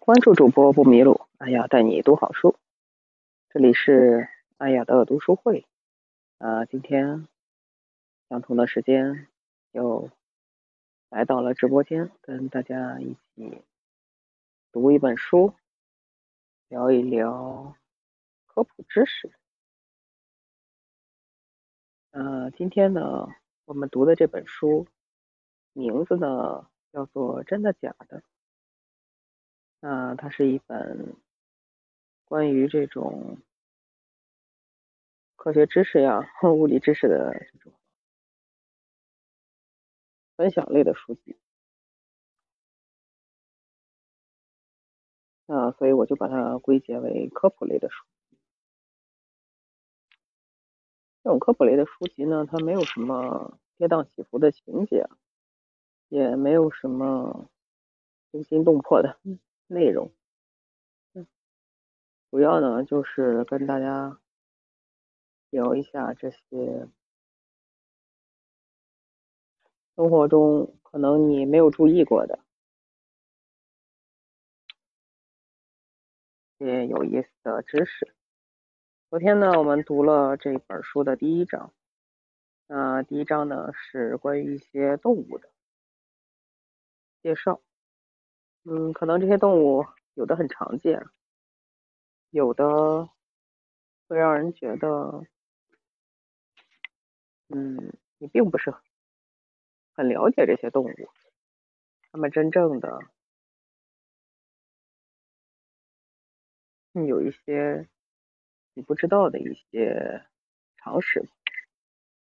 关注主播不迷路，阿雅带你读好书。这里是阿雅的读书会。啊，今天相同的时间又来到了直播间，跟大家一起读一本书，聊一聊科普知识。呃，今天呢，我们读的这本书名字呢叫做《真的假的》。啊，它是一本关于这种科学知识呀、物理知识的这种分享类的书籍。啊，所以我就把它归结为科普类的书。这种科普类的书籍呢，它没有什么跌宕起伏的情节，也没有什么惊心动魄的。内容，主要呢就是跟大家聊一下这些生活中可能你没有注意过的些有意思的知识。昨天呢，我们读了这本书的第一章，那第一章呢是关于一些动物的介绍。嗯，可能这些动物有的很常见，有的会让人觉得，嗯，你并不是很了解这些动物，它们真正的有一些你不知道的一些常识。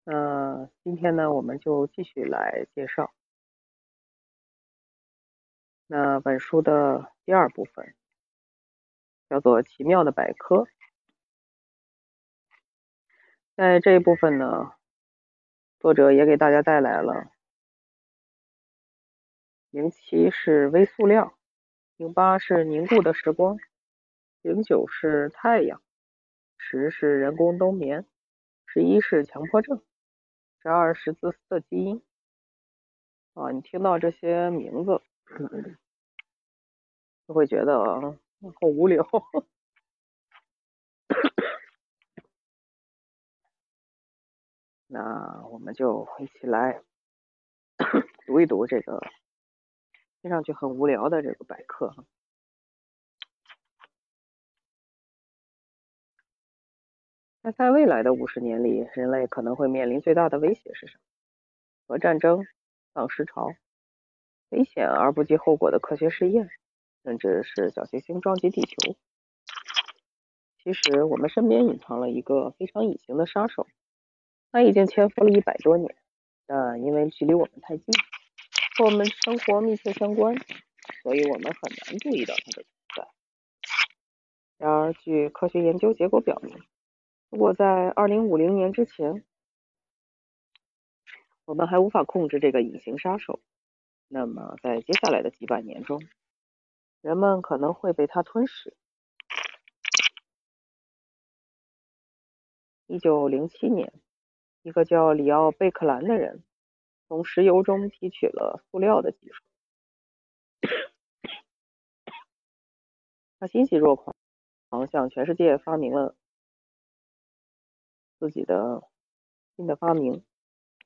那今天呢，我们就继续来介绍。那本书的第二部分叫做《奇妙的百科》。在这一部分呢，作者也给大家带来了：零七是微塑料，零八是凝固的时光，零九是太阳，十是人工冬眠，十一是强迫症，十二是自私的基因。啊，你听到这些名字。就会觉得好无聊，那我们就一起来读一读这个听上去很无聊的这个百科。那在未来的五十年里，人类可能会面临最大的威胁是什么？核战争、丧尸潮、危险而不计后果的科学试验？甚至是小行星撞击地球。其实我们身边隐藏了一个非常隐形的杀手，他已经潜伏了一百多年，但因为距离我们太近，和我们生活密切相关，所以我们很难注意到它的存在。然而，据科学研究结果表明，如果在二零五零年之前，我们还无法控制这个隐形杀手，那么在接下来的几百年中，人们可能会被它吞噬。一九零七年，一个叫里奥贝克兰的人从石油中提取了塑料的技术。他欣喜若狂，向全世界发明了自己的新的发明，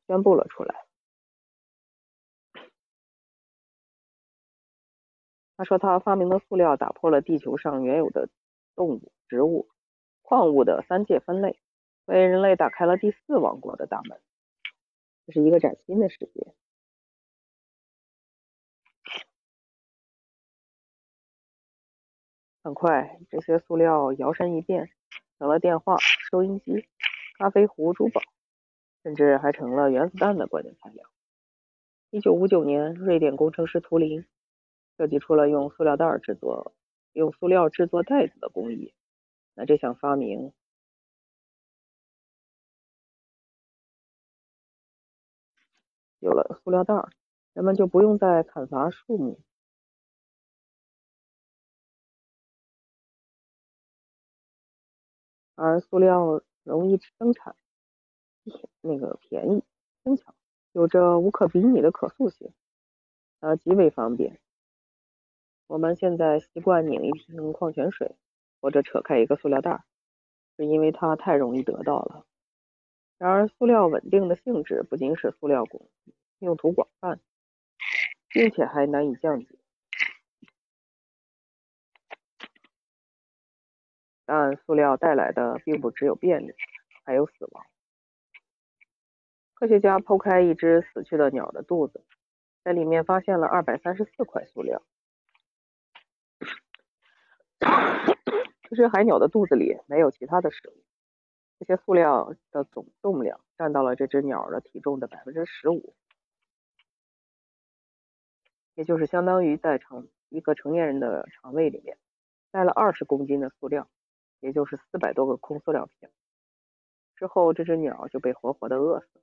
宣布了出来。他说，他发明的塑料打破了地球上原有的动物、植物、矿物的三界分类，为人类打开了第四王国的大门。这是一个崭新的世界。很快，这些塑料摇身一变，成了电话、收音机、咖啡壶、珠宝，甚至还成了原子弹的关键材料。一九五九年，瑞典工程师图灵。设计出了用塑料袋制作、用塑料制作袋子的工艺。那这项发明有了塑料袋，人们就不用再砍伐树木，而塑料容易生产，那个便宜、轻巧，有着无可比拟的可塑性，呃极为方便。我们现在习惯拧一瓶矿泉水，或者扯开一个塑料袋，是因为它太容易得到了。然而，塑料稳定的性质不仅使塑料广用途广泛，并且还难以降解。但塑料带来的并不只有便利，还有死亡。科学家剖开一只死去的鸟的肚子，在里面发现了二百三十四块塑料。这只海鸟的肚子里没有其他的食物，这些塑料的总重量占到了这只鸟的体重的百分之十五，也就是相当于在成一个成年人的肠胃里面带了二十公斤的塑料，也就是四百多个空塑料瓶。之后，这只鸟就被活活的饿死，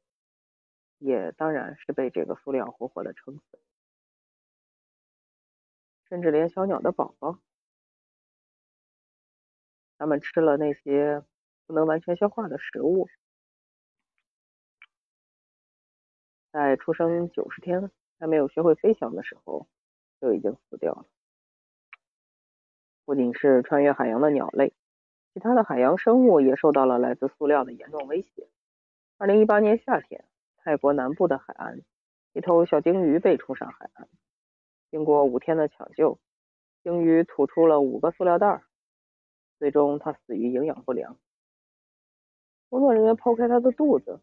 也当然是被这个塑料活活的撑死，甚至连小鸟的宝宝。它们吃了那些不能完全消化的食物，在出生九十天还没有学会飞翔的时候就已经死掉了。不仅是穿越海洋的鸟类，其他的海洋生物也受到了来自塑料的严重威胁。二零一八年夏天，泰国南部的海岸，一头小鲸鱼被冲上海岸，经过五天的抢救，鲸鱼吐出了五个塑料袋。最终，他死于营养不良。工作人员剖开他的肚子，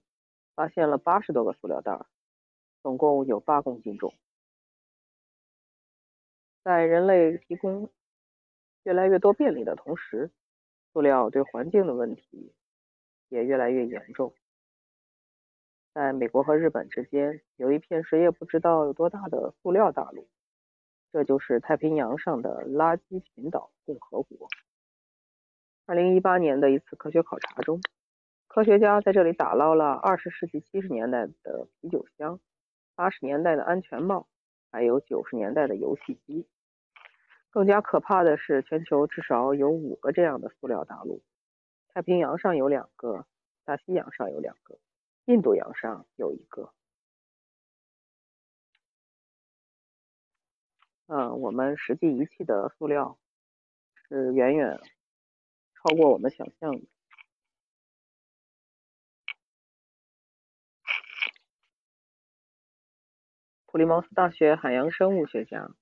发现了八十多个塑料袋，总共有八公斤重。在人类提供越来越多便利的同时，塑料对环境的问题也越来越严重。在美国和日本之间，有一片谁也不知道有多大的塑料大陆，这就是太平洋上的垃圾群岛共和国。二零一八年的一次科学考察中，科学家在这里打捞了二十世纪七十年代的啤酒箱、八十年代的安全帽，还有九十年代的游戏机。更加可怕的是，全球至少有五个这样的塑料大陆：太平洋上有两个，大西洋上有两个，印度洋上有一个。嗯，我们实际遗弃的塑料是远远。超过我们想象的。普利茅斯大学海洋生物学家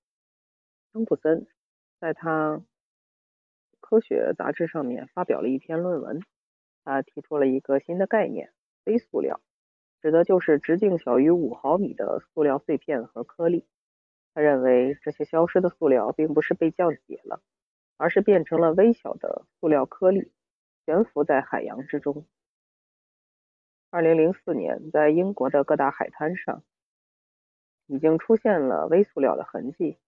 汤普森在他《科学》杂志上面发表了一篇论文，他提出了一个新的概念——微塑料，指的就是直径小于五毫米的塑料碎片和颗粒。他认为这些消失的塑料并不是被降解了。而是变成了微小的塑料颗粒，悬浮在海洋之中。二零零四年，在英国的各大海滩上，已经出现了微塑料的痕迹。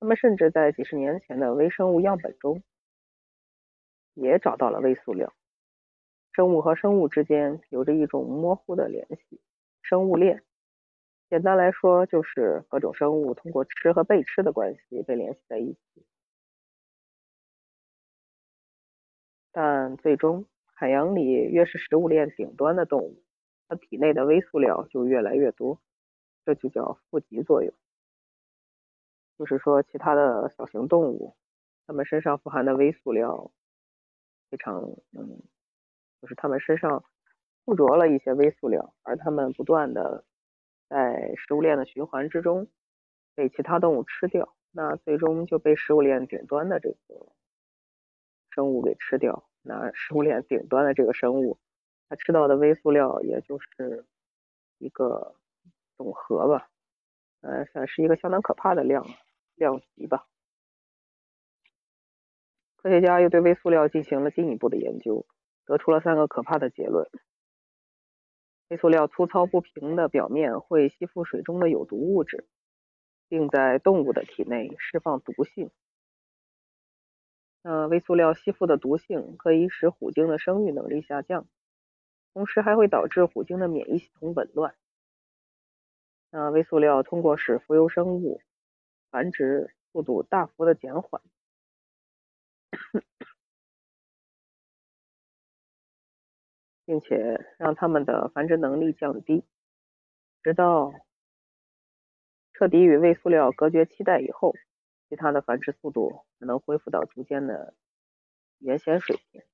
他们甚至在几十年前的微生物样本中，也找到了微塑料。生物和生物之间有着一种模糊的联系——生物链。简单来说，就是各种生物通过吃和被吃的关系被联系在一起。但最终，海洋里越是食物链顶端的动物，它体内的微塑料就越来越多，这就叫富集作用。就是说，其他的小型动物，它们身上富含的微塑料非常，嗯，就是它们身上附着了一些微塑料，而它们不断的在食物链的循环之中被其他动物吃掉，那最终就被食物链顶端的这个。生物给吃掉，那食物链顶端的这个生物，它吃到的微塑料也就是一个总和吧，呃，算是一个相当可怕的量量级吧。科学家又对微塑料进行了进一步的研究，得出了三个可怕的结论：微塑料粗糙不平的表面会吸附水中的有毒物质，并在动物的体内释放毒性。呃，微塑料吸附的毒性可以使虎鲸的生育能力下降，同时还会导致虎鲸的免疫系统紊乱。那微塑料通过使浮游生物繁殖速度大幅的减缓，并且让它们的繁殖能力降低，直到彻底与微塑料隔绝期待以后。其他的繁殖速度才能恢复到逐渐的原先水平。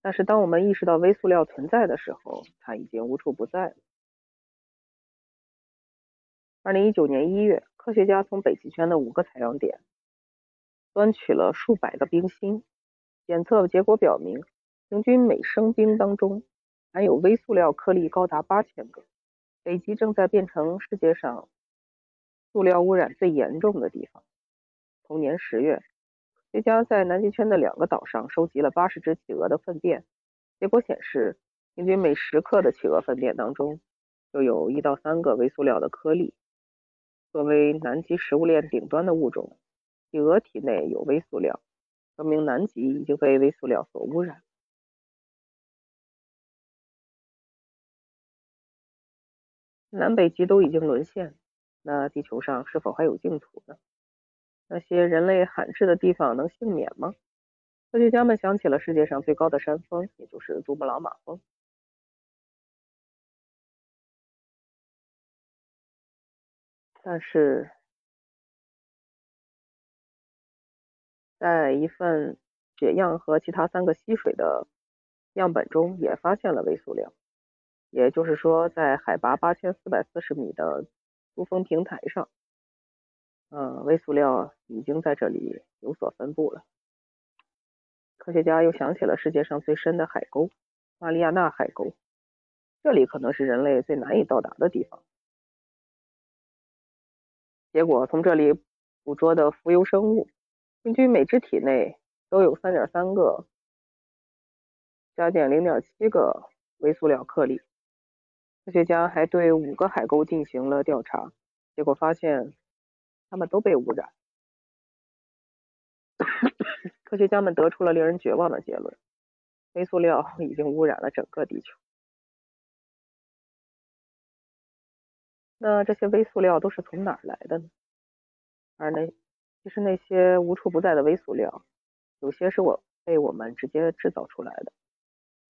但是，当我们意识到微塑料存在的时候，它已经无处不在了。二零一九年一月，科学家从北极圈的五个采样点端取了数百个冰芯，检测结果表明，平均每升冰当中含有微塑料颗粒高达八千个。北极正在变成世界上塑料污染最严重的地方。同年十月。科学家在南极圈的两个岛上收集了八十只企鹅的粪便，结果显示，平均每十克的企鹅粪便当中就有一到三个微塑料的颗粒。作为南极食物链顶端的物种，企鹅体内有微塑料，说明南极已经被微塑料所污染。南北极都已经沦陷，那地球上是否还有净土呢？那些人类罕至的地方能幸免吗？科学家们想起了世界上最高的山峰，也就是珠穆朗玛峰。但是，在一份血样和其他三个溪水的样本中，也发现了微塑料。也就是说，在海拔八千四百四十米的珠峰平台上。嗯，微塑料已经在这里有所分布了。科学家又想起了世界上最深的海沟——马里亚纳海沟，这里可能是人类最难以到达的地方。结果，从这里捕捉的浮游生物，平均每只体内都有三点三个加减零点七个微塑料颗粒。科学家还对五个海沟进行了调查，结果发现。他们都被污染。科学家们得出了令人绝望的结论：微塑料已经污染了整个地球。那这些微塑料都是从哪儿来的呢？而那其实那些无处不在的微塑料，有些是我被我们直接制造出来的，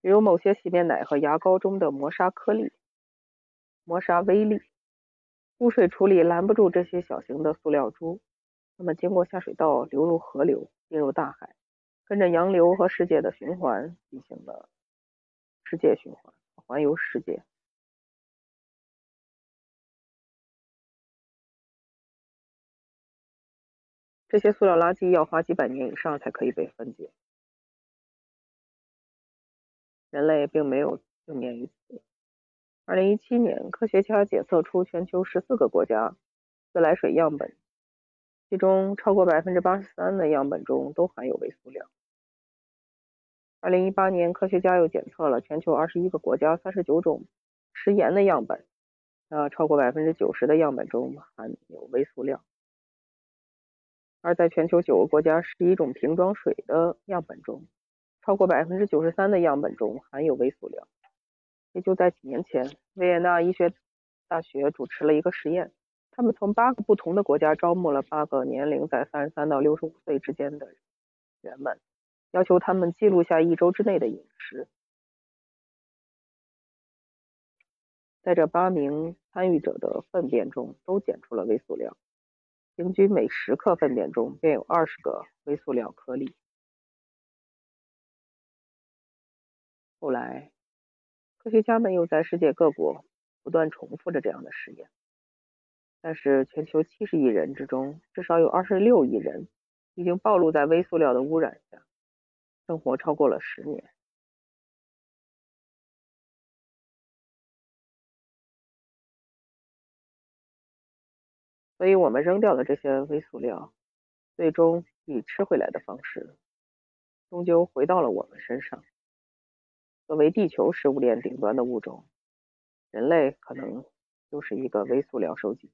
比如某些洗面奶和牙膏中的磨砂颗粒、磨砂微粒。污水处理拦不住这些小型的塑料珠，它们经过下水道流入河流，进入大海，跟着洋流和世界的循环进行了世界循环，环游世界。这些塑料垃圾要花几百年以上才可以被分解，人类并没有幸免于此。二零一七年，科学家检测出全球十四个国家自来水样本，其中超过百分之八十三的样本中都含有微塑料。二零一八年，科学家又检测了全球二十一个国家三十九种食盐的样本，呃超过百分之九十的样本中含有微塑料。而在全球九个国家十一种瓶装水的样本中，超过百分之九十三的样本中含有微塑料。也就在几年前，维也纳医学大学主持了一个实验。他们从八个不同的国家招募了八个年龄在三十三到六十五岁之间的人们，要求他们记录下一周之内的饮食。在这八名参与者的粪便中都检出了微塑料，平均每十克粪便中便有二十个微塑料颗粒。后来。科学家们又在世界各国不断重复着这样的实验，但是全球七十亿人之中，至少有二十六亿人已经暴露在微塑料的污染下，生活超过了十年。所以，我们扔掉的这些微塑料，最终以吃回来的方式，终究回到了我们身上。作为地球食物链顶端的物种，人类可能就是一个微塑料收集。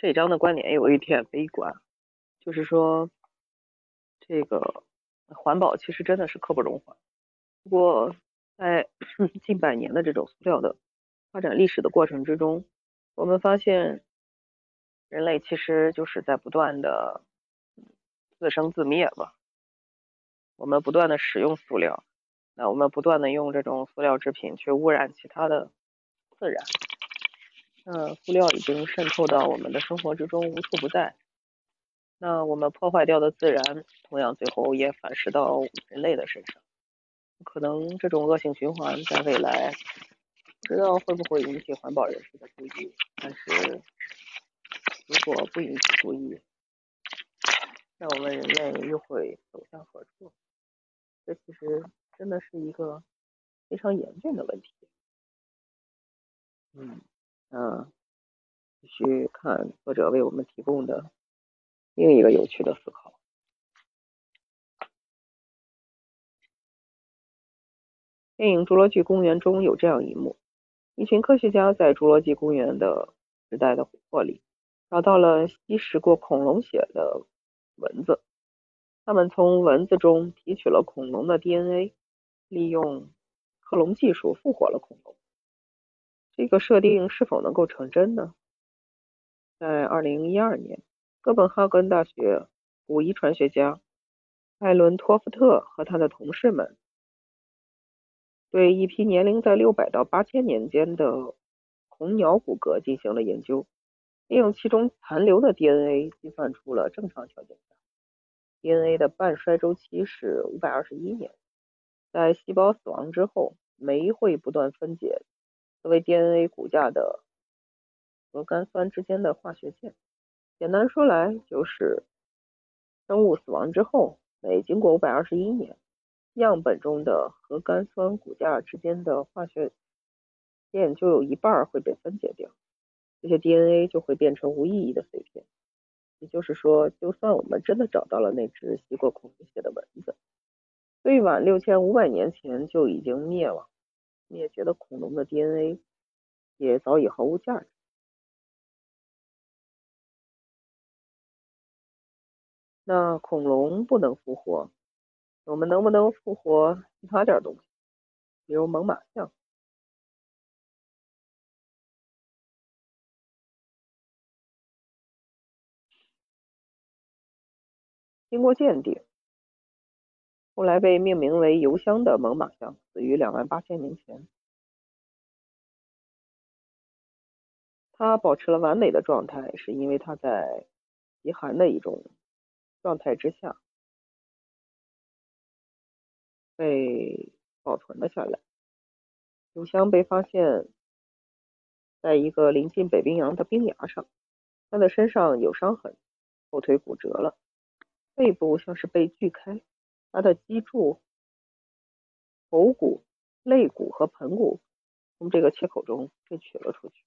这章的观点有一点悲观，就是说，这个环保其实真的是刻不容缓。不过，在 近百年的这种塑料的发展历史的过程之中，我们发现，人类其实就是在不断的自生自灭吧。我们不断的使用塑料，那我们不断的用这种塑料制品去污染其他的自然。那塑料已经渗透到我们的生活之中，无处不在。那我们破坏掉的自然，同样最后也反噬到人类的身上。可能这种恶性循环在未来，不知道会不会引起环保人士的注意。但是，如果不引起注意，那我们人类又会走向何处？这其实真的是一个非常严峻的问题。嗯。嗯，继续看作者为我们提供的另一个有趣的思考。电影《侏罗纪公园》中有这样一幕：一群科学家在侏罗纪公园的时代的琥珀里找到了吸食过恐龙血的蚊子，他们从蚊子中提取了恐龙的 DNA，利用克隆技术复活了恐龙。这个设定是否能够成真呢？在二零一二年，哥本哈根大学古遗传学家艾伦托夫特和他的同事们对一批年龄在六百到八千年间的红鸟骨骼进行了研究，利用其中残留的 DNA 计算出了正常条件下 DNA 的半衰周期是五百二十一年，在细胞死亡之后，酶会不断分解。为 DNA 骨架的核苷酸之间的化学键，简单说来就是，生物死亡之后，每经过五百二十一年，样本中的核苷酸骨架之间的化学键就有一半会被分解掉，这些 DNA 就会变成无意义的碎片。也就是说，就算我们真的找到了那只吸过恐龙血的蚊子，最晚六千五百年前就已经灭亡。灭绝的恐龙的 DNA 也早已毫无价值。那恐龙不能复活，我们能不能复活其他点东西，比如猛犸象？经过鉴定。后来被命名为油箱的猛犸象死于两万八千年前。它保持了完美的状态，是因为它在极寒的一种状态之下被保存了下来。油箱被发现在一个临近北冰洋的冰崖上，它的身上有伤痕，后腿骨折了，背部像是被锯开。它的脊柱、头骨、肋骨和盆骨从这个切口中被取了出去。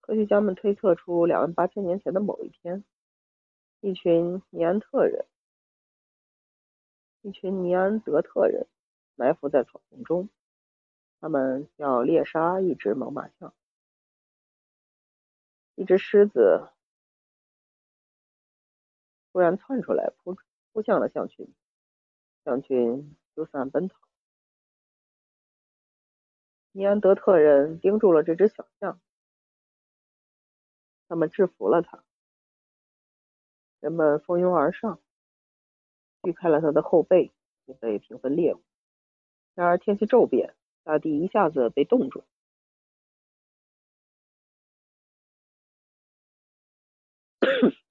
科学家们推测出，两万八千年前的某一天，一群尼安特人、一群尼安德特人埋伏在草丛中，他们要猎杀一只猛犸象。一只狮子突然窜出来，扑扑向了象群，象群四散奔逃。尼安德特人盯住了这只小象，他们制服了它。人们蜂拥而上，锯开了它的后背，准备平分猎物。然而天气骤变，大地一下子被冻住。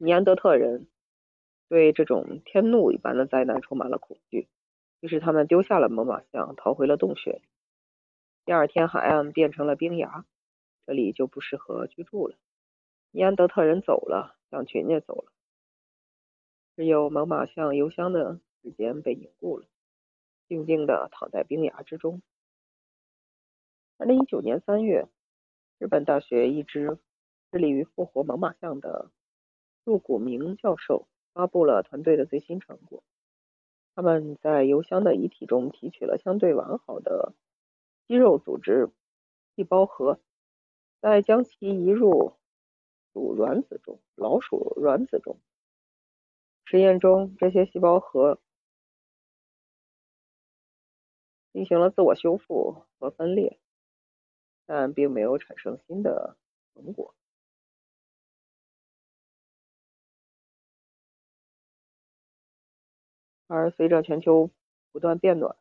尼安德特人对这种天怒一般的灾难充满了恐惧，于是他们丢下了猛犸象，逃回了洞穴。第二天，海岸变成了冰崖，这里就不适合居住了。尼安德特人走了，象群也走了，只有猛犸象油箱的时间被凝固了，静静地躺在冰崖之中。二零一九年三月，日本大学一支致力于复活猛犸象的。入谷明教授发布了团队的最新成果。他们在油箱的遗体中提取了相对完好的肌肉组织细胞核，再将其移入鼠卵子中、老鼠卵子中。实验中，这些细胞核进行了自我修复和分裂，但并没有产生新的成果。而随着全球不断变暖，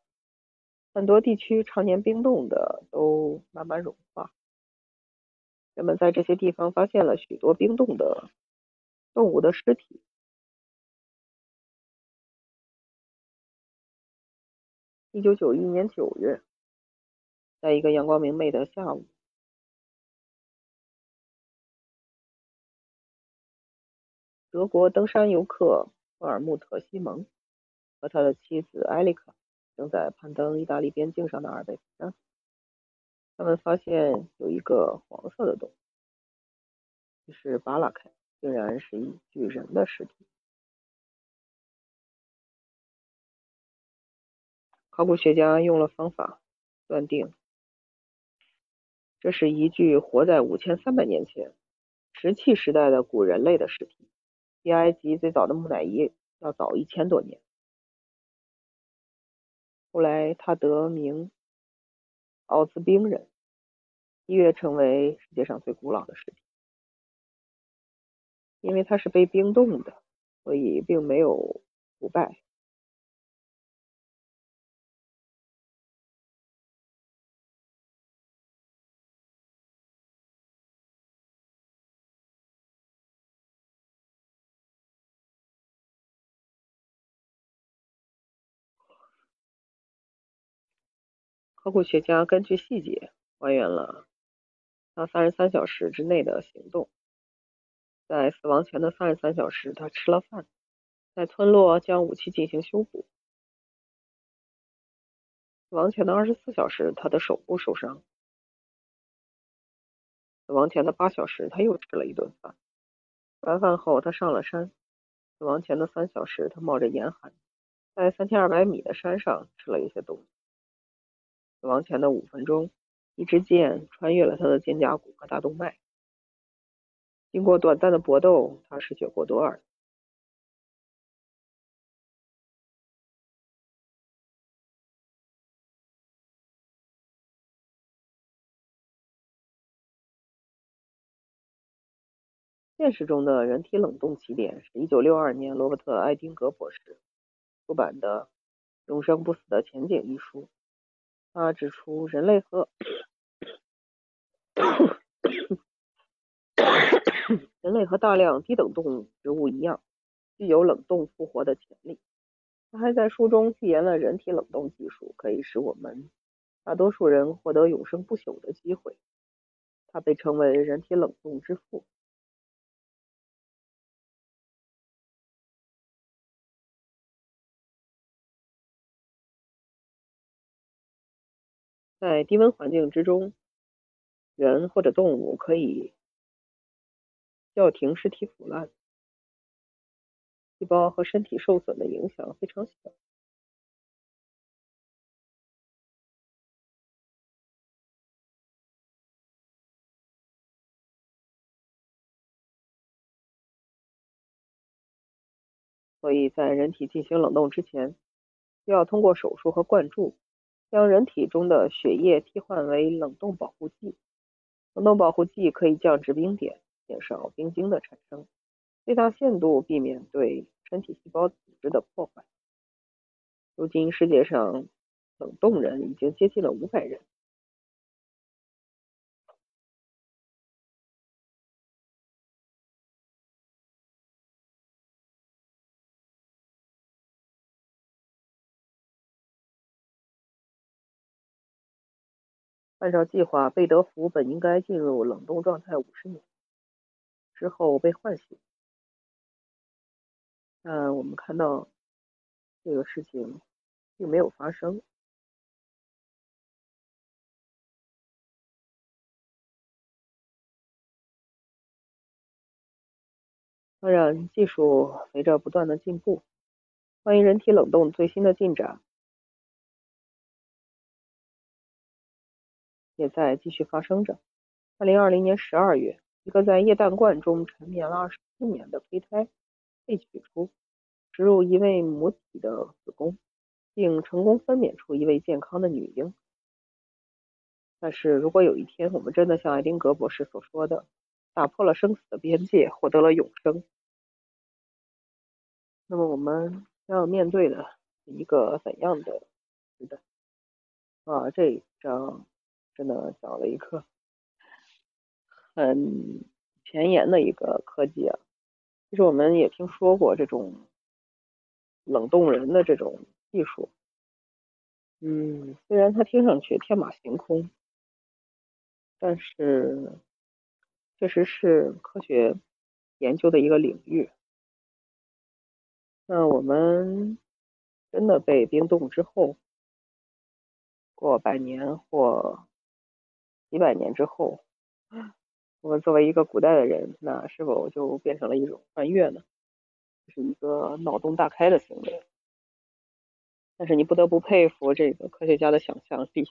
很多地区常年冰冻的都慢慢融化。人们在这些地方发现了许多冰冻的动物的尸体。一九九一年九月，在一个阳光明媚的下午，德国登山游客赫尔穆特·西蒙。和他的妻子艾丽卡正在攀登意大利边境上的阿尔卑斯山。他们发现有一个黄色的洞，于是扒拉开，竟然是一具人的尸体。考古学家用了方法断定，这是一具活在五千三百年前石器时代的古人类的尸体，比埃及最早的木乃伊要早一千多年。后来，他得名奥兹冰人，一跃成为世界上最古老的尸体。因为它是被冰冻的，所以并没有腐败。考古学家根据细节还原了他三十三小时之内的行动。在死亡前的三十三小时，他吃了饭，在村落将武器进行修补。死亡前的二十四小时，他的手部受伤。死亡前的八小时，他又吃了一顿饭。吃完饭后，他上了山。死亡前的三小时，他冒着严寒，在三千二百米的山上吃了一些东西。死亡前的五分钟，一支箭穿越了他的肩胛骨和大动脉。经过短暂的搏斗，他失血过多而死。现实中的人体冷冻起点是1962年罗伯特·艾丁格博士出版的《永生不死的前景》一书。他指出，人类和 人类和大量低等动物植物一样，具有冷冻复活的潜力。他还在书中预言了人体冷冻技术可以使我们大多数人获得永生不朽的机会。他被称为“人体冷冻之父”。在低温环境之中，人或者动物可以叫停尸体腐烂，细胞和身体受损的影响非常小。所以在人体进行冷冻之前，需要通过手术和灌注。将人体中的血液替换为冷冻保护剂。冷冻保护剂可以降至冰点，减少冰晶的产生，最大限度避免对身体细胞组织的破坏。如今，世界上冷冻人已经接近了五百人。按照计划，贝德福本应该进入冷冻状态五十年之后被唤醒，但我们看到这个事情并没有发生。当然，技术随着不断的进步，关于人体冷冻最新的进展也在继续发生着。二零二零年十二月，一个在液氮罐中沉眠了二十四年的胚胎被取出，植入一位母体的子宫，并成功分娩出一位健康的女婴。但是如果有一天我们真的像爱丁格博士所说的，打破了生死的边界，获得了永生，那么我们要面对的一个怎样的时代？啊，这一章真的讲了一个。很前沿的一个科技啊，其实我们也听说过这种冷冻人的这种技术，嗯，虽然它听上去天马行空，但是确实是科学研究的一个领域。那我们真的被冰冻之后，过百年或几百年之后。我们作为一个古代的人，那是否就变成了一种穿越呢？这是一个脑洞大开的行为。但是你不得不佩服这个科学家的想象力。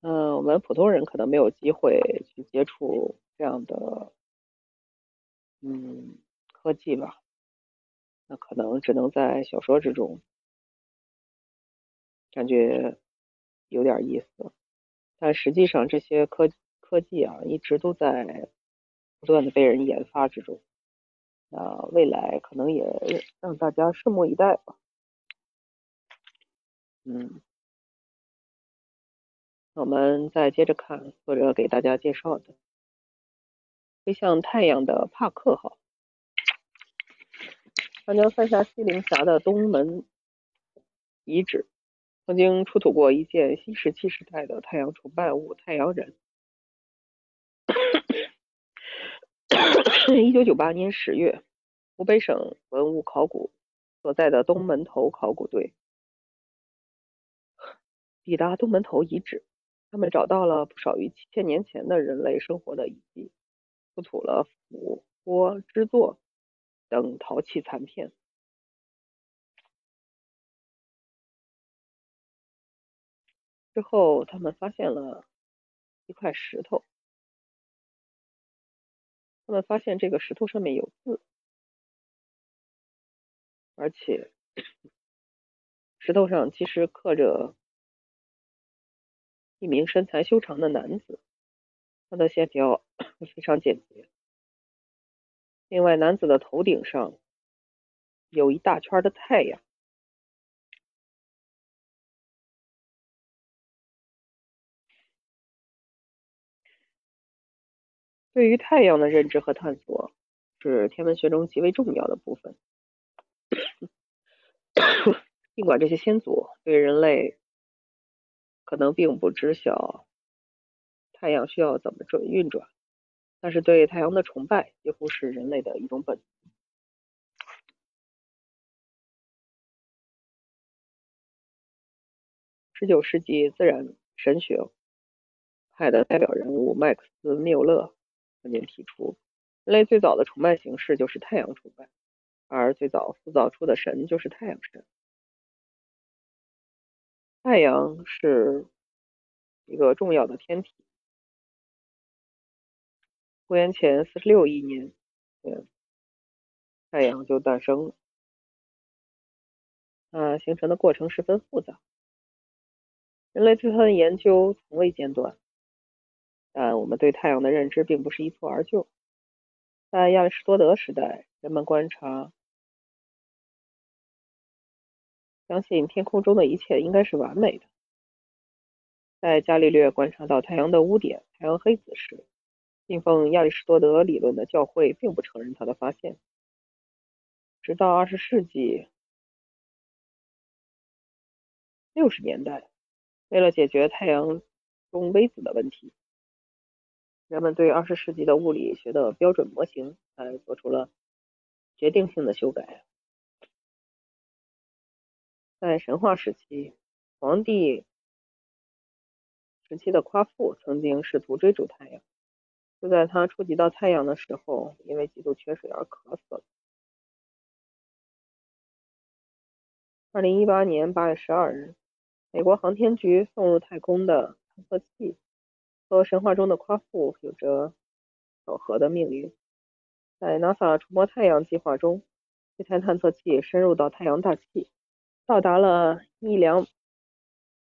嗯，我们普通人可能没有机会去接触这样的嗯科技吧，那可能只能在小说之中，感觉有点意思。但实际上这些科。科技啊，一直都在不断的被人研发之中，那未来可能也让大家拭目以待吧。嗯，我们再接着看作者给大家介绍的飞向太阳的帕克号，长江三峡西陵峡的东门遗址曾经出土过一件新石器时代的太阳崇拜物——太阳人。一九九八年十月，湖北省文物考古所在的东门头考古队抵达东门头遗址，他们找到了不少于七千年前的人类生活的遗迹，出土了斧、钵、支座等陶器残片。之后，他们发现了一块石头。他们发现这个石头上面有字，而且石头上其实刻着一名身材修长的男子，他的线条 非常简洁。另外，男子的头顶上有一大圈的太阳。对于太阳的认知和探索是天文学中极为重要的部分。尽管这些先祖对人类可能并不知晓太阳需要怎么转运转，但是对太阳的崇拜几乎是人类的一种本能。十九世纪自然神学派的代表人物麦克斯·缪勒。观点提出，人类最早的崇拜形式就是太阳崇拜，而最早塑造出的神就是太阳神。太阳是一个重要的天体。公元前四十六亿年，太阳就诞生了。它形成的过程十分复杂，人类对它的研究从未间断。但我们对太阳的认知并不是一蹴而就。在亚里士多德时代，人们观察，相信天空中的一切应该是完美的。在伽利略观察到太阳的污点——太阳黑子时，信奉亚里士多德理论的教会并不承认他的发现。直到二十世纪六十年代，为了解决太阳中微子的问题。人们对二十世纪的物理学的标准模型才做出了决定性的修改。在神话时期，皇帝时期的夸父曾经试图追逐太阳，就在他触及到太阳的时候，因为极度缺水而渴死了。二零一八年八月十二日，美国航天局送入太空的探测器和神话中的夸父有着巧合的命运。在 NASA 触摸太阳计划中，这台探测器深入到太阳大气，到达了一两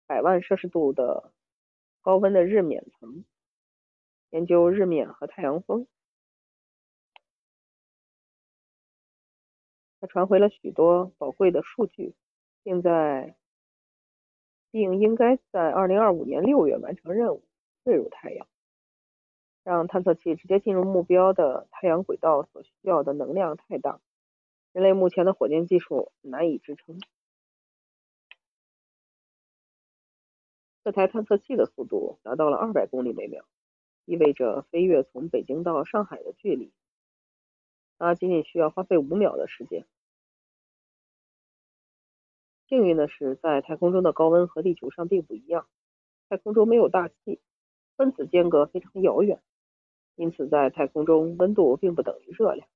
百万摄氏度的高温的日冕层，研究日冕和太阳风。它传回了许多宝贵的数据，并在并应该在二零二五年六月完成任务，坠入太阳。让探测器直接进入目标的太阳轨道所需要的能量太大，人类目前的火箭技术难以支撑。这台探测器的速度达到了二百公里每秒，意味着飞越从北京到上海的距离，它仅仅需要花费五秒的时间。幸运的是，在太空中的高温和地球上并不一样，太空中没有大气，分子间隔非常遥远。因此，在太空中，温度并不等于热量。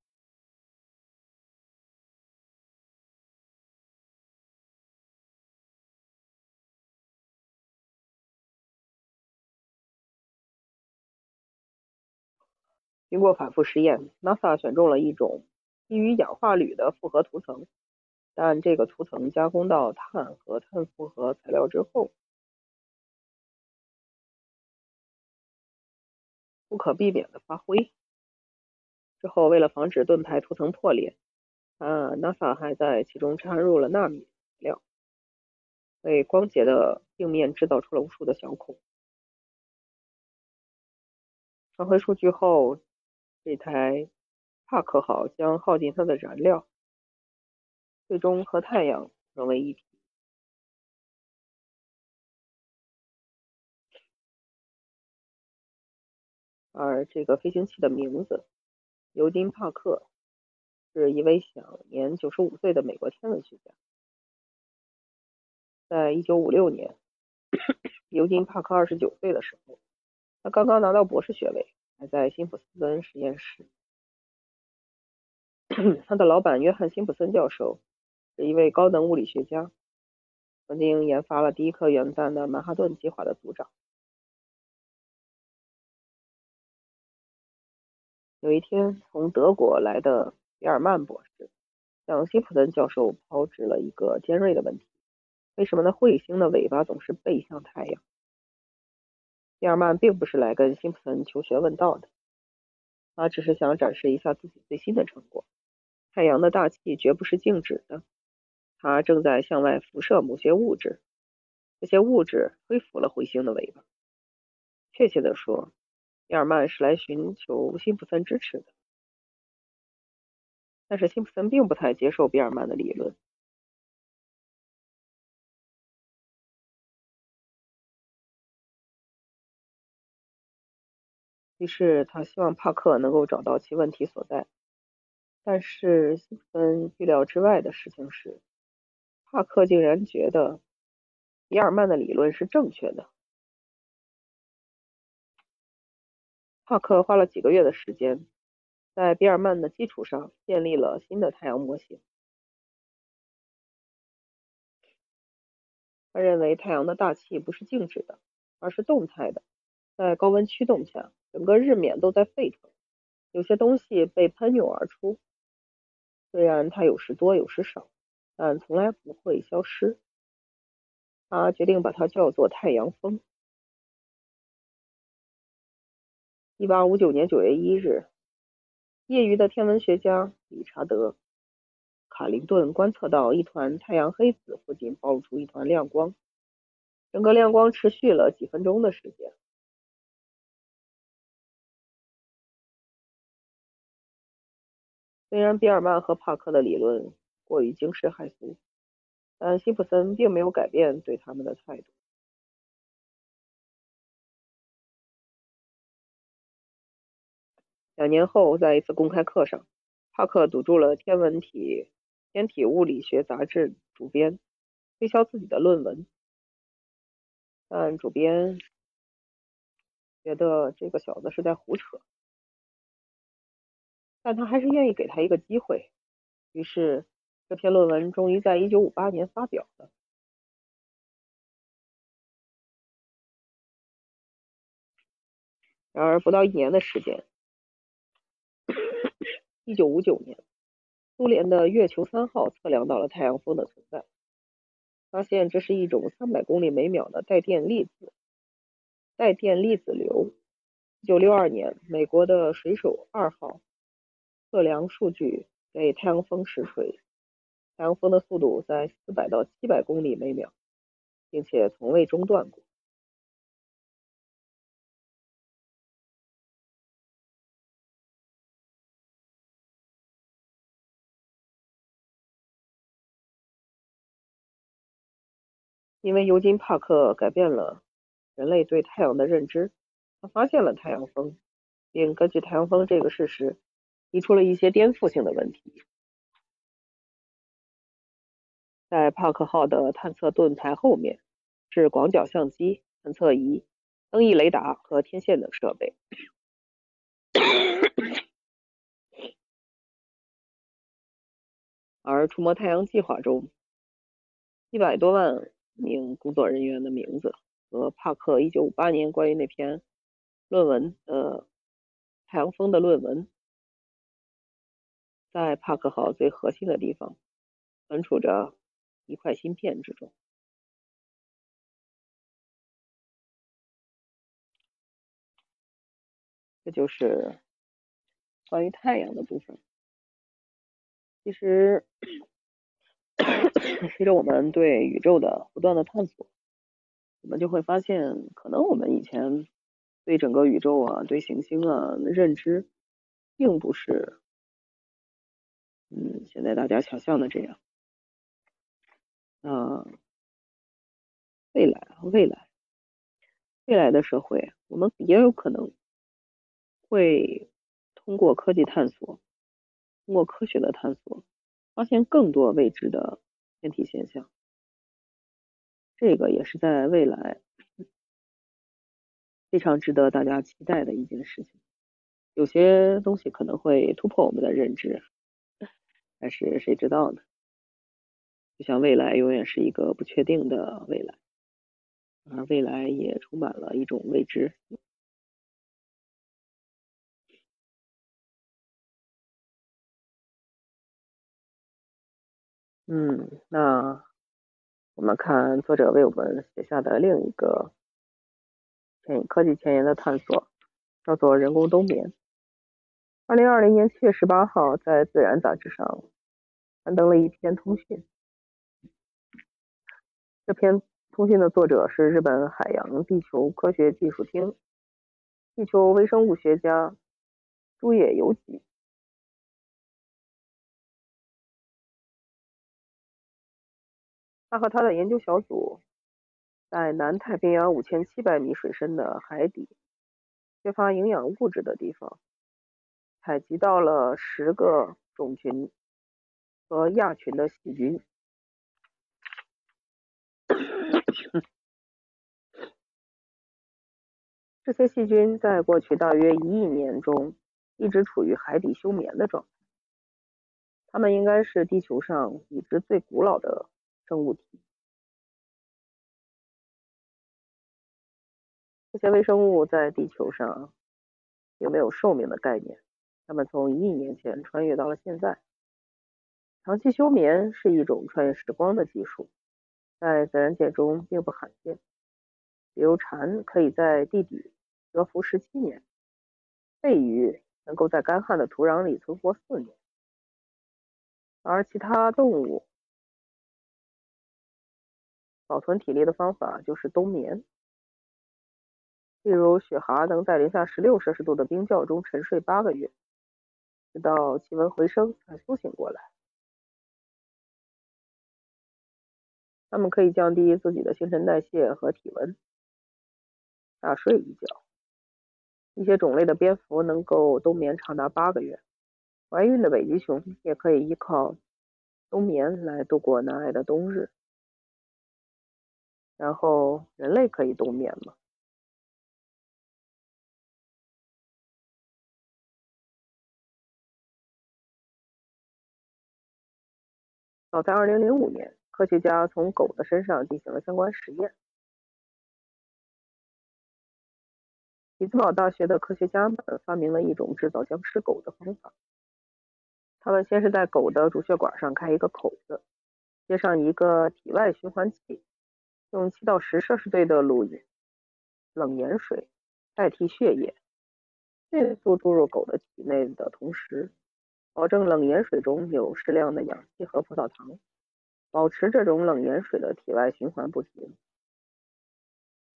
经过反复实验，NASA 选中了一种基于氧化铝的复合涂层，但这个涂层加工到碳和碳复合材料之后。不可避免的发灰。之后，为了防止盾牌涂层破裂，啊，NASA 还在其中掺入了纳米材料，为光洁的镜面制造出了无数的小孔。传回数据后，这台帕克号将耗尽它的燃料，最终和太阳融为一体。而这个飞行器的名字“尤金·帕克”是一位享年九十五岁的美国天文学家。在一九五六年，尤金·帕克二十九岁的时候，他刚刚拿到博士学位，还在辛普森实验室。他的老板约翰·辛普森教授是一位高等物理学家，曾经研发了第一颗原子弹的曼哈顿计划的组长。有一天，从德国来的比尔曼博士向辛普森教授抛掷了一个尖锐的问题：为什么呢？彗星的尾巴总是背向太阳？比尔曼并不是来跟辛普森求学问道的，他只是想展示一下自己最新的成果。太阳的大气绝不是静止的，它正在向外辐射某些物质，这些物质恢复了彗星的尾巴。确切的说，比尔曼是来寻求辛普森支持的，但是辛普森并不太接受比尔曼的理论。于是他希望帕克能够找到其问题所在。但是辛普森预料之外的事情是，帕克竟然觉得比尔曼的理论是正确的。帕克花了几个月的时间，在比尔曼的基础上建立了新的太阳模型。他认为太阳的大气不是静止的，而是动态的，在高温驱动下，整个日冕都在沸腾，有些东西被喷涌而出。虽然它有时多有时少，但从来不会消失。他决定把它叫做太阳风。一八五九年九月一日，业余的天文学家理查德·卡林顿观测到一团太阳黑子附近暴露出一团亮光，整个亮光持续了几分钟的时间。虽然比尔曼和帕克的理论过于惊世骇俗，但辛普森并没有改变对他们的态度。两年后，在一次公开课上，帕克堵住了《天文体天体物理学杂志》主编，推销自己的论文。但主编觉得这个小子是在胡扯，但他还是愿意给他一个机会。于是，这篇论文终于在1958年发表了。然而，不到一年的时间，1959年，苏联的月球三号测量到了太阳风的存在，发现这是一种300公里每秒的带电粒子带电粒子流。1962年，美国的水手二号测量数据给太阳风实锤，太阳风的速度在400到700公里每秒，并且从未中断过。因为尤金·帕克改变了人类对太阳的认知，他发现了太阳风，并根据太阳风这个事实提出了一些颠覆性的问题。在帕克号的探测盾牌后面是广角相机、探测仪、灯翼雷达和天线等设备，而触摸太阳计划中一百多万。名工作人员的名字和帕克1958年关于那篇论文的太阳风的论文，在帕克号最核心的地方存储着一块芯片之中。这就是关于太阳的部分。其实。随着我们对宇宙的不断的探索，我们就会发现，可能我们以前对整个宇宙啊、对行星啊的认知，并不是嗯现在大家想象的这样。那未来啊，未来，未来的社会，我们也有可能会通过科技探索，通过科学的探索。发现更多未知的天体现象，这个也是在未来非常值得大家期待的一件事情。有些东西可能会突破我们的认知，但是谁知道呢？就像未来永远是一个不确定的未来，而未来也充满了一种未知。嗯，那我们看作者为我们写下的另一个前科技前沿的探索，叫做人工冬眠。二零二零年七月十八号，在《自然》杂志上刊登了一篇通讯。这篇通讯的作者是日本海洋地球科学技术厅地球微生物学家朱野由己。他和他的研究小组在南太平洋五千七百米水深的海底缺乏营养物质的地方，采集到了十个种群和亚群的细菌。这些细菌在过去大约一亿年中一直处于海底休眠的状态，它们应该是地球上已知最古老的。生物体，这些微生物在地球上并没有寿命的概念，它们从一亿年前穿越到了现在。长期休眠是一种穿越时光的技术，在自然界中并不罕见。比如蝉可以在地底蛰伏十七年，背鱼能够在干旱的土壤里存活四年，而其他动物。保存体力的方法就是冬眠。例如，雪蛤能在零下十六摄氏度的冰窖中沉睡八个月，直到气温回升才苏醒过来。它们可以降低自己的新陈代谢和体温，大睡一觉。一些种类的蝙蝠能够冬眠长达八个月，怀孕的北极熊也可以依靠冬眠来度过难挨的冬日。然后，人类可以冬眠吗？早在2005年，科学家从狗的身上进行了相关实验。匹兹堡大学的科学家们发明了一种制造僵尸狗的方法。他们先是在狗的主血管上开一个口子，接上一个体外循环器，用七到十摄氏度的卤冷盐水代替血液，迅速注入狗的体内的同时，保证冷盐水中有适量的氧气和葡萄糖，保持这种冷盐水的体外循环不停。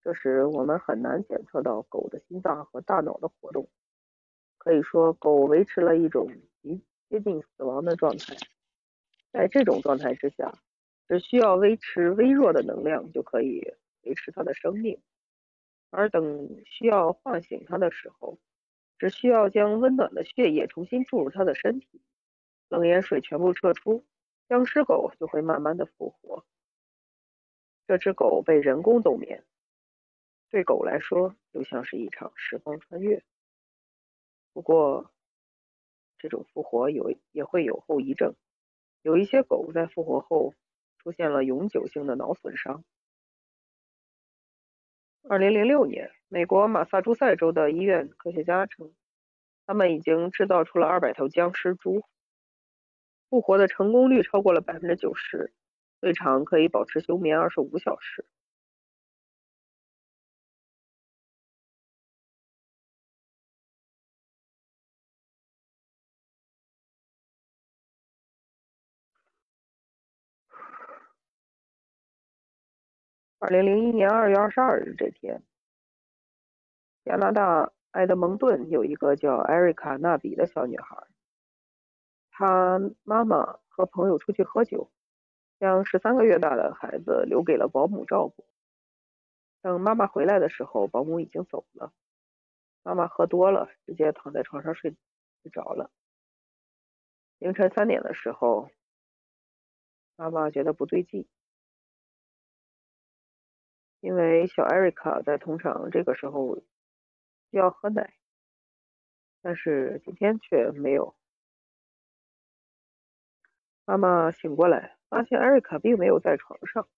这时，我们很难检测到狗的心脏和大脑的活动。可以说，狗维持了一种极接近死亡的状态。在这种状态之下，只需要维持微弱的能量就可以维持它的生命。而等需要唤醒它的时候，只需要将温暖的血液重新注入它的身体，冷盐水全部撤出，僵尸狗就会慢慢的复活。这只狗被人工冬眠。对狗来说，就像是一场时光穿越。不过，这种复活有也会有后遗症。有一些狗在复活后出现了永久性的脑损伤。二零零六年，美国马萨诸塞州的医院科学家称，他们已经制造出了二百头僵尸猪，复活的成功率超过了百分之九十，最长可以保持休眠二十五小时。二零零一年二月二十二日这天，加拿大埃德蒙顿有一个叫艾瑞卡·纳比的小女孩，她妈妈和朋友出去喝酒，将十三个月大的孩子留给了保姆照顾。等妈妈回来的时候，保姆已经走了。妈妈喝多了，直接躺在床上睡睡着了。凌晨三点的时候，妈妈觉得不对劲。因为小艾瑞卡在通常这个时候需要喝奶，但是今天却没有。妈妈醒过来，发现艾瑞卡并没有在床上，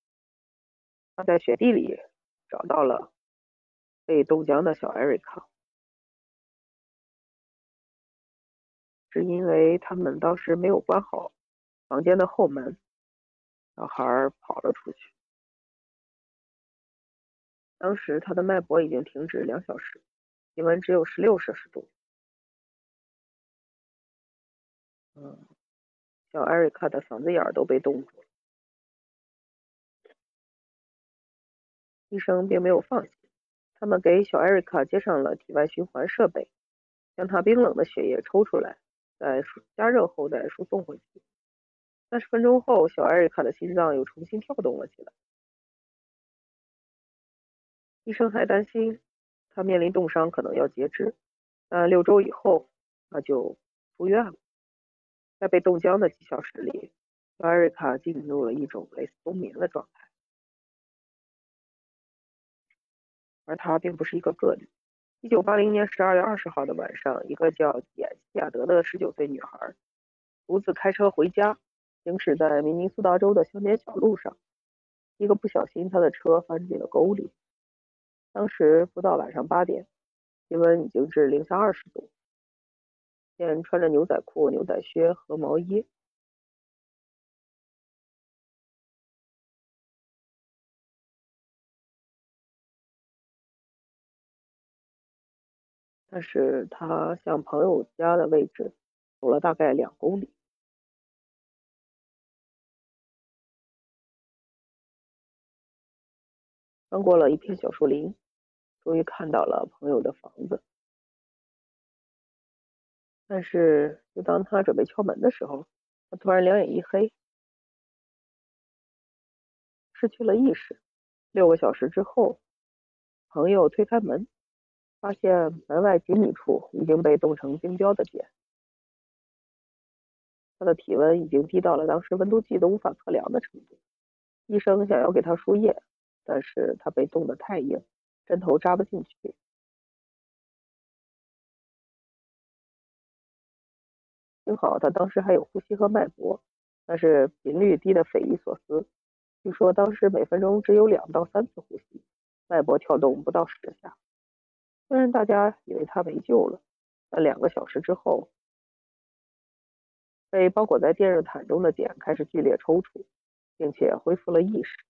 她在雪地里找到了被冻僵的小艾瑞卡，是因为他们当时没有关好房间的后门，小孩跑了出去。当时他的脉搏已经停止两小时，体温只有十六摄氏度。嗯，小艾瑞卡的嗓子眼都被冻住了。医生并没有放弃，他们给小艾瑞卡接上了体外循环设备，将他冰冷的血液抽出来，在加热后再输送回去。三十分钟后，小艾瑞卡的心脏又重新跳动了起来。医生还担心他面临冻伤，可能要截肢。但六周以后，他就出院了。在被冻僵的几小时里，艾瑞卡进入了一种类似冬眠的状态。而他并不是一个个例。一九八零年十二月二十号的晚上，一个叫简西亚德的十九岁女孩独自开车回家，行驶在明尼苏达州的乡间小路上，一个不小心，她的车翻进了沟里。当时不到晚上八点，气温已经至零下二十度。现穿着牛仔裤、牛仔靴和毛衣，但是他向朋友家的位置走了大概两公里，穿过了一片小树林。终于看到了朋友的房子，但是就当他准备敲门的时候，他突然两眼一黑，失去了意识。六个小时之后，朋友推开门，发现门外几米处已经被冻成冰雕的茧，他的体温已经低到了当时温度计都无法测量的程度。医生想要给他输液，但是他被冻得太硬。针头扎不进去，幸好他当时还有呼吸和脉搏，但是频率低的匪夷所思。据说当时每分钟只有两到三次呼吸，脉搏跳动不到十下。虽然大家以为他没救了，但两个小时之后，被包裹在电热毯中的简开始剧烈抽搐，并且恢复了意识。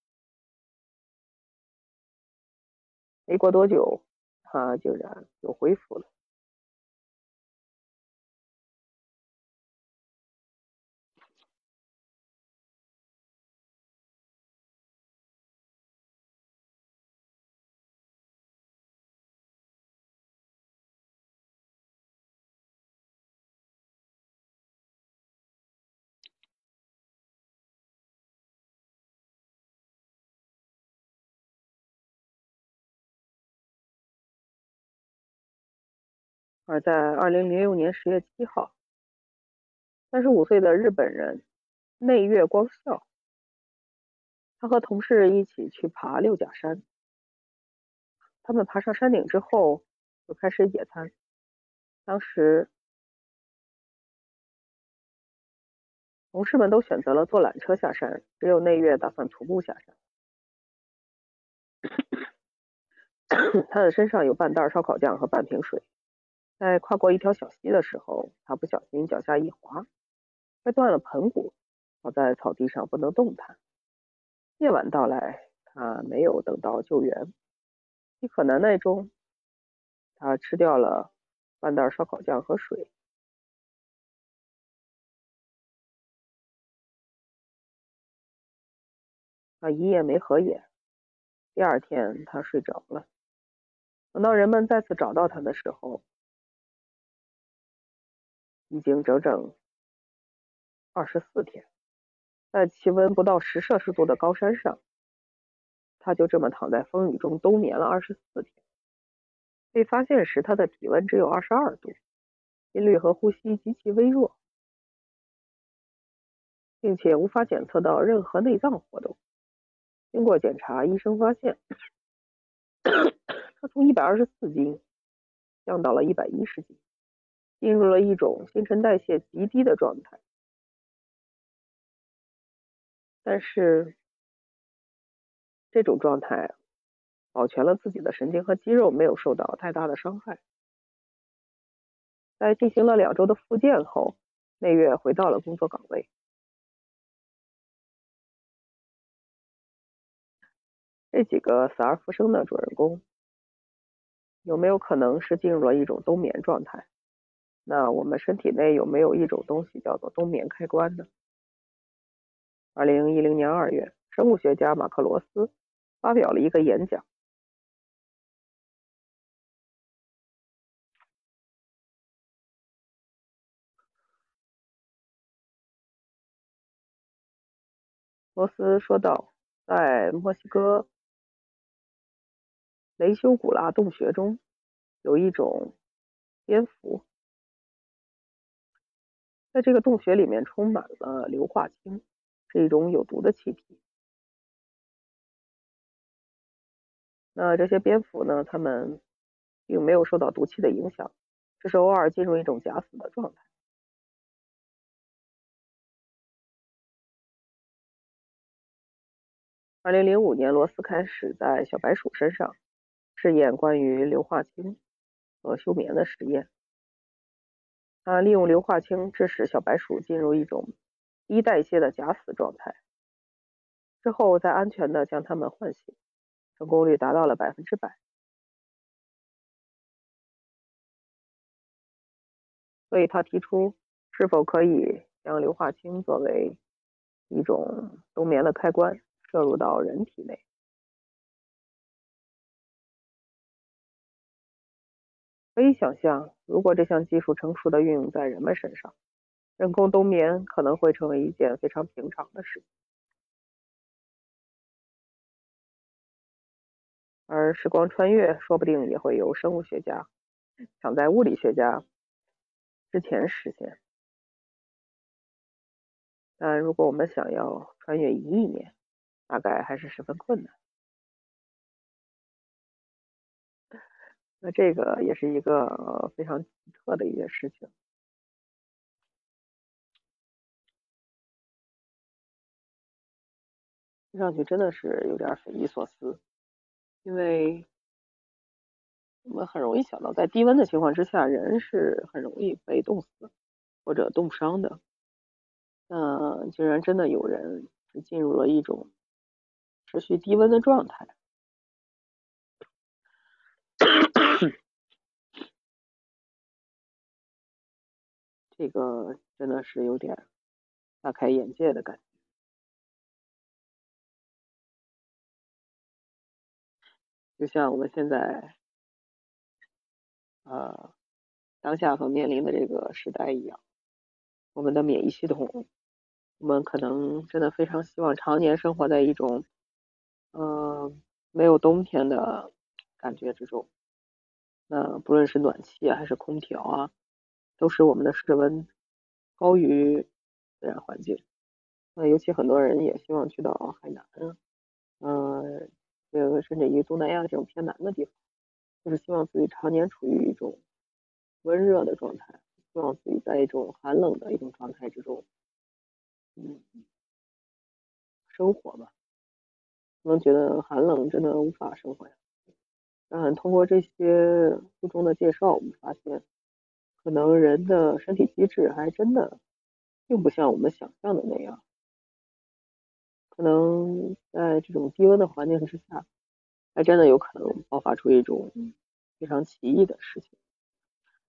没过多久，他竟然就恢复了。而在二零零六年十月七号，三十五岁的日本人内月光孝，他和同事一起去爬六甲山。他们爬上山顶之后，就开始野餐。当时，同事们都选择了坐缆车下山，只有内月打算徒步下山。他的身上有半袋烧烤酱和半瓶水。在跨过一条小溪的时候，他不小心脚下一滑，摔断了盆骨，倒在草地上不能动弹。夜晚到来，他没有等到救援，饥渴难耐中，他吃掉了半袋烧烤酱和水。他一夜没合眼，第二天他睡着了。等到人们再次找到他的时候，已经整整二十四天，在气温不到十摄氏度的高山上，他就这么躺在风雨中冬眠了二十四天。被发现时，他的体温只有二十二度，心率和呼吸极其微弱，并且无法检测到任何内脏活动。经过检查，医生发现他从一百二十四斤降到了一百一十斤。进入了一种新陈代谢极低的状态，但是这种状态保全了自己的神经和肌肉没有受到太大的伤害。在进行了两周的复健后，内月回到了工作岗位。这几个死而复生的主人公，有没有可能是进入了一种冬眠状态？那我们身体内有没有一种东西叫做冬眠开关呢？二零一零年二月，生物学家马克罗斯发表了一个演讲。罗斯说道，在墨西哥雷修古拉洞穴中，有一种蝙蝠。在这个洞穴里面充满了硫化氢，是一种有毒的气体。那这些蝙蝠呢？它们并没有受到毒气的影响，只是偶尔进入一种假死的状态。二零零五年，罗斯开始在小白鼠身上试验关于硫化氢和休眠的实验。他利用硫化氢致使小白鼠进入一种低代谢的假死状态，之后再安全的将它们唤醒，成功率达到了百分之百。所以他提出，是否可以将硫化氢作为一种冬眠的开关，摄入到人体内。可以想象，如果这项技术成熟的运用在人们身上，人工冬眠可能会成为一件非常平常的事。而时光穿越，说不定也会由生物学家抢在物理学家之前实现。但如果我们想要穿越一亿年，大概还是十分困难。那这个也是一个非常奇特的一件事情。听上去真的是有点匪夷所思，因为我们很容易想到，在低温的情况之下，人是很容易被冻死或者冻伤的。那竟然真的有人进入了一种持续低温的状态。这个真的是有点大开眼界的感觉，就像我们现在呃当下所面临的这个时代一样，我们的免疫系统，我们可能真的非常希望常年生活在一种嗯没有冬天的感觉之中，那不论是暖气啊还是空调啊。都使我们的室温高于自然环境。那尤其很多人也希望去到海南啊，嗯，这个甚至于东南亚这种偏南的地方，就是希望自己常年处于一种温热的状态，希望自己在一种寒冷的一种状态之中，嗯，生活吧。可能觉得寒冷真的无法生活呀。嗯，通过这些书中的介绍，我们发现。可能人的身体机制还真的并不像我们想象的那样，可能在这种低温的环境之下，还真的有可能爆发出一种非常奇异的事情。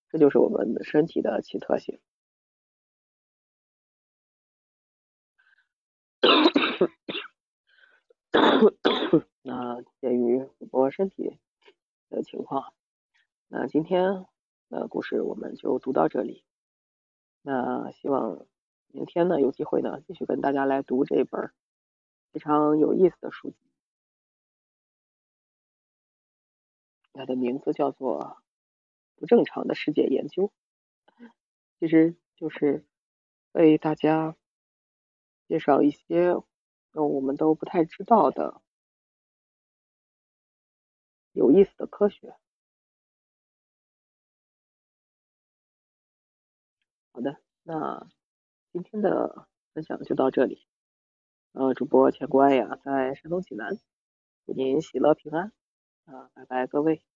这就是我们的身体的奇特性。那鉴于主播身体的情况，那今天。那故事我们就读到这里。那希望明天呢有机会呢继续跟大家来读这本非常有意思的书籍。它的名字叫做《不正常的世界研究》，其实就是为大家介绍一些我们都不太知道的有意思的科学。好的，那今天的分享就到这里。呃，主播钱乖呀，在山东济南，祝您喜乐平安。啊，拜拜，各位。